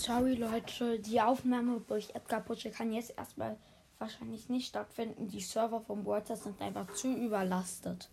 Sorry Leute, die Aufnahme durch Edgar Putsche kann jetzt erstmal wahrscheinlich nicht stattfinden. Die Server vom Water sind einfach zu überlastet.